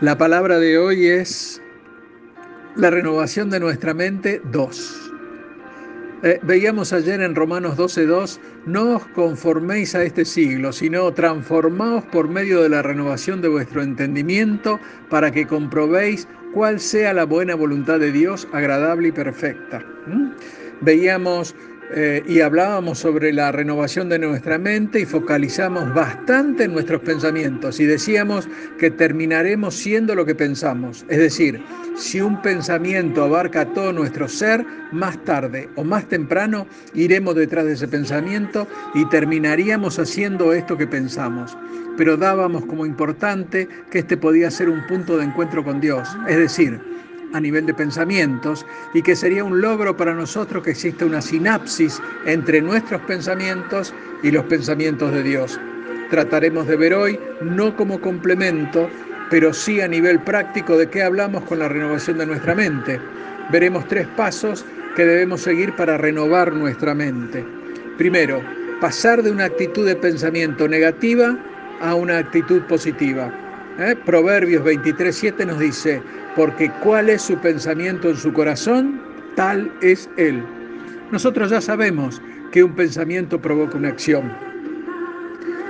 La palabra de hoy es la renovación de nuestra mente 2. Eh, veíamos ayer en Romanos 12.2, no os conforméis a este siglo, sino transformaos por medio de la renovación de vuestro entendimiento para que comprobéis cuál sea la buena voluntad de Dios, agradable y perfecta. ¿Mm? Veíamos eh, y hablábamos sobre la renovación de nuestra mente y focalizamos bastante nuestros pensamientos y decíamos que terminaremos siendo lo que pensamos. Es decir, si un pensamiento abarca todo nuestro ser, más tarde o más temprano iremos detrás de ese pensamiento y terminaríamos haciendo esto que pensamos. Pero dábamos como importante que este podía ser un punto de encuentro con Dios. Es decir, a nivel de pensamientos y que sería un logro para nosotros que exista una sinapsis entre nuestros pensamientos y los pensamientos de Dios. Trataremos de ver hoy no como complemento, pero sí a nivel práctico de qué hablamos con la renovación de nuestra mente. Veremos tres pasos que debemos seguir para renovar nuestra mente. Primero, pasar de una actitud de pensamiento negativa a una actitud positiva. ¿Eh? Proverbios 23.7 nos dice, porque cuál es su pensamiento en su corazón, tal es él. Nosotros ya sabemos que un pensamiento provoca una acción.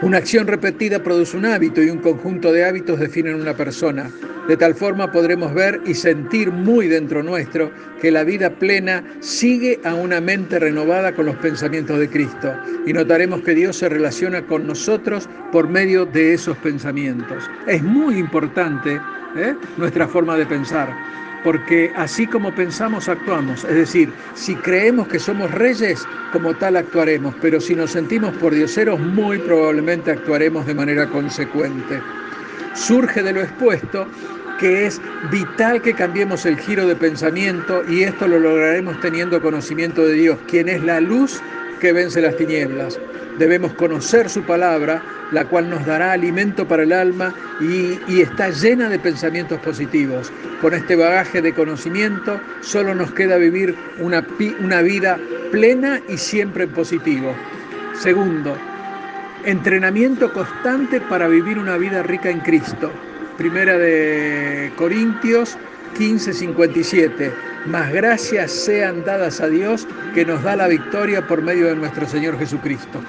Una acción repetida produce un hábito y un conjunto de hábitos definen una persona. De tal forma podremos ver y sentir muy dentro nuestro que la vida plena sigue a una mente renovada con los pensamientos de Cristo. Y notaremos que Dios se relaciona con nosotros por medio de esos pensamientos. Es muy importante ¿eh? nuestra forma de pensar. Porque así como pensamos, actuamos. Es decir, si creemos que somos reyes, como tal actuaremos. Pero si nos sentimos por dioseros, muy probablemente actuaremos de manera consecuente. Surge de lo expuesto que es vital que cambiemos el giro de pensamiento y esto lo lograremos teniendo conocimiento de Dios, quien es la luz que vence las tinieblas. Debemos conocer su palabra, la cual nos dará alimento para el alma y, está llena de pensamientos positivos. Con este bagaje de conocimiento solo nos queda vivir una, una vida plena y siempre en positivo. Segundo, entrenamiento constante para vivir una vida rica en Cristo. Primera de Corintios 15:57. Más gracias sean dadas a Dios que nos da la victoria por medio de nuestro Señor Jesucristo.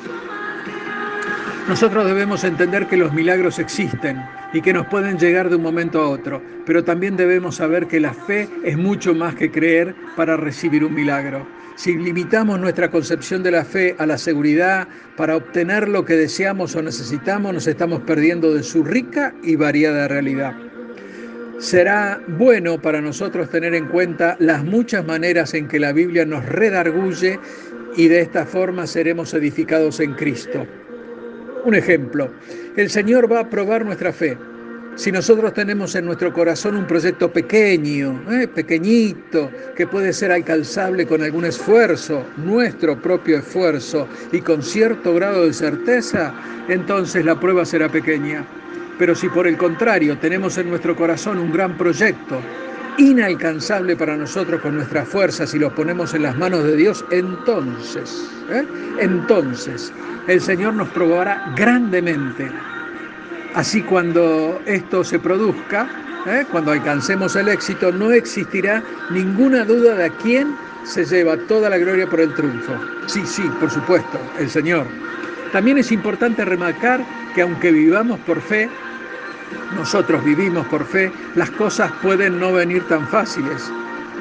Nosotros debemos entender que los milagros existen y que nos pueden llegar de un momento a otro, pero también debemos saber que la fe es mucho más que creer para recibir un milagro. Si limitamos nuestra concepción de la fe a la seguridad para obtener lo que deseamos o necesitamos, nos estamos perdiendo de su rica y variada realidad. Será bueno para nosotros tener en cuenta las muchas maneras en que la Biblia nos redarguye y de esta forma seremos edificados en Cristo. Un ejemplo, el Señor va a probar nuestra fe. Si nosotros tenemos en nuestro corazón un proyecto pequeño, ¿eh? pequeñito, que puede ser alcanzable con algún esfuerzo, nuestro propio esfuerzo y con cierto grado de certeza, entonces la prueba será pequeña. Pero si por el contrario tenemos en nuestro corazón un gran proyecto, inalcanzable para nosotros con nuestras fuerzas y los ponemos en las manos de Dios, entonces, ¿eh? entonces el Señor nos probará grandemente. Así cuando esto se produzca, ¿eh? cuando alcancemos el éxito, no existirá ninguna duda de a quién se lleva toda la gloria por el triunfo. Sí, sí, por supuesto, el Señor. También es importante remarcar que aunque vivamos por fe, nosotros vivimos por fe, las cosas pueden no venir tan fáciles,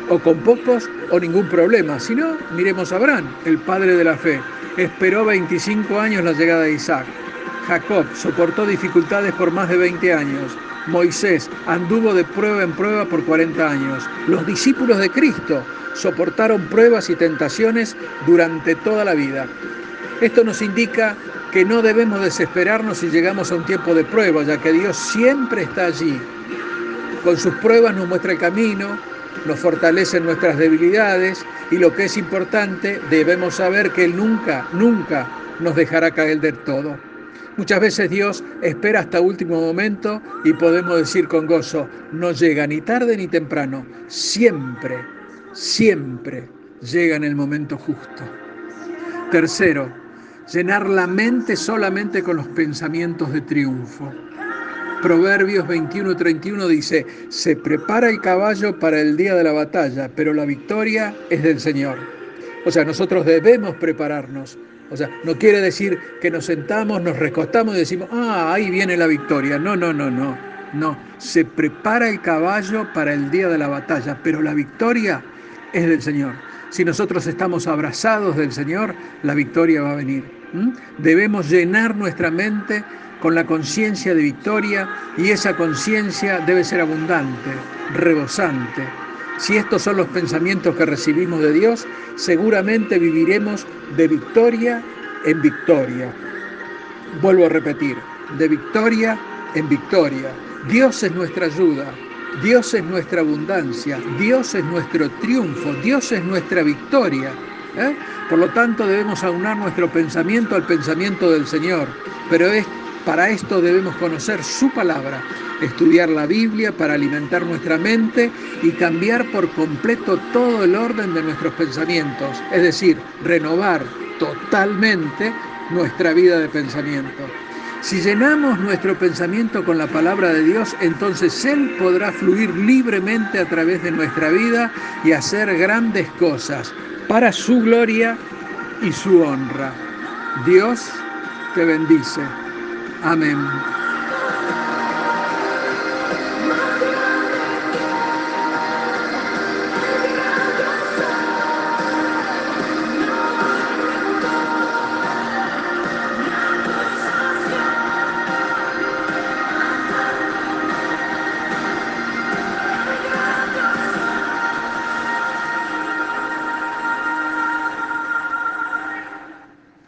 o con pocos o ningún problema. Si no, miremos a Abraham, el padre de la fe. Esperó 25 años la llegada de Isaac. Jacob soportó dificultades por más de 20 años. Moisés anduvo de prueba en prueba por 40 años. Los discípulos de Cristo soportaron pruebas y tentaciones durante toda la vida. Esto nos indica que no debemos desesperarnos si llegamos a un tiempo de prueba, ya que Dios siempre está allí. Con sus pruebas nos muestra el camino, nos fortalece nuestras debilidades y lo que es importante, debemos saber que Él nunca, nunca nos dejará caer del todo. Muchas veces Dios espera hasta último momento y podemos decir con gozo, no llega ni tarde ni temprano, siempre, siempre llega en el momento justo. Tercero, llenar la mente solamente con los pensamientos de triunfo. Proverbios 21:31 dice, se prepara el caballo para el día de la batalla, pero la victoria es del Señor. O sea, nosotros debemos prepararnos. O sea, no quiere decir que nos sentamos, nos recostamos y decimos, ah, ahí viene la victoria. No, no, no, no. No, se prepara el caballo para el día de la batalla, pero la victoria es del Señor. Si nosotros estamos abrazados del Señor, la victoria va a venir. Debemos llenar nuestra mente con la conciencia de victoria y esa conciencia debe ser abundante, rebosante. Si estos son los pensamientos que recibimos de Dios, seguramente viviremos de victoria en victoria. Vuelvo a repetir, de victoria en victoria. Dios es nuestra ayuda, Dios es nuestra abundancia, Dios es nuestro triunfo, Dios es nuestra victoria. ¿eh? Por lo tanto, debemos aunar nuestro pensamiento al pensamiento del Señor. Pero para esto debemos conocer su palabra, estudiar la Biblia para alimentar nuestra mente y cambiar por completo todo el orden de nuestros pensamientos, es decir, renovar totalmente nuestra vida de pensamiento. Si llenamos nuestro pensamiento con la palabra de Dios, entonces Él podrá fluir libremente a través de nuestra vida y hacer grandes cosas para su gloria y su honra. Dios te bendice. Amen.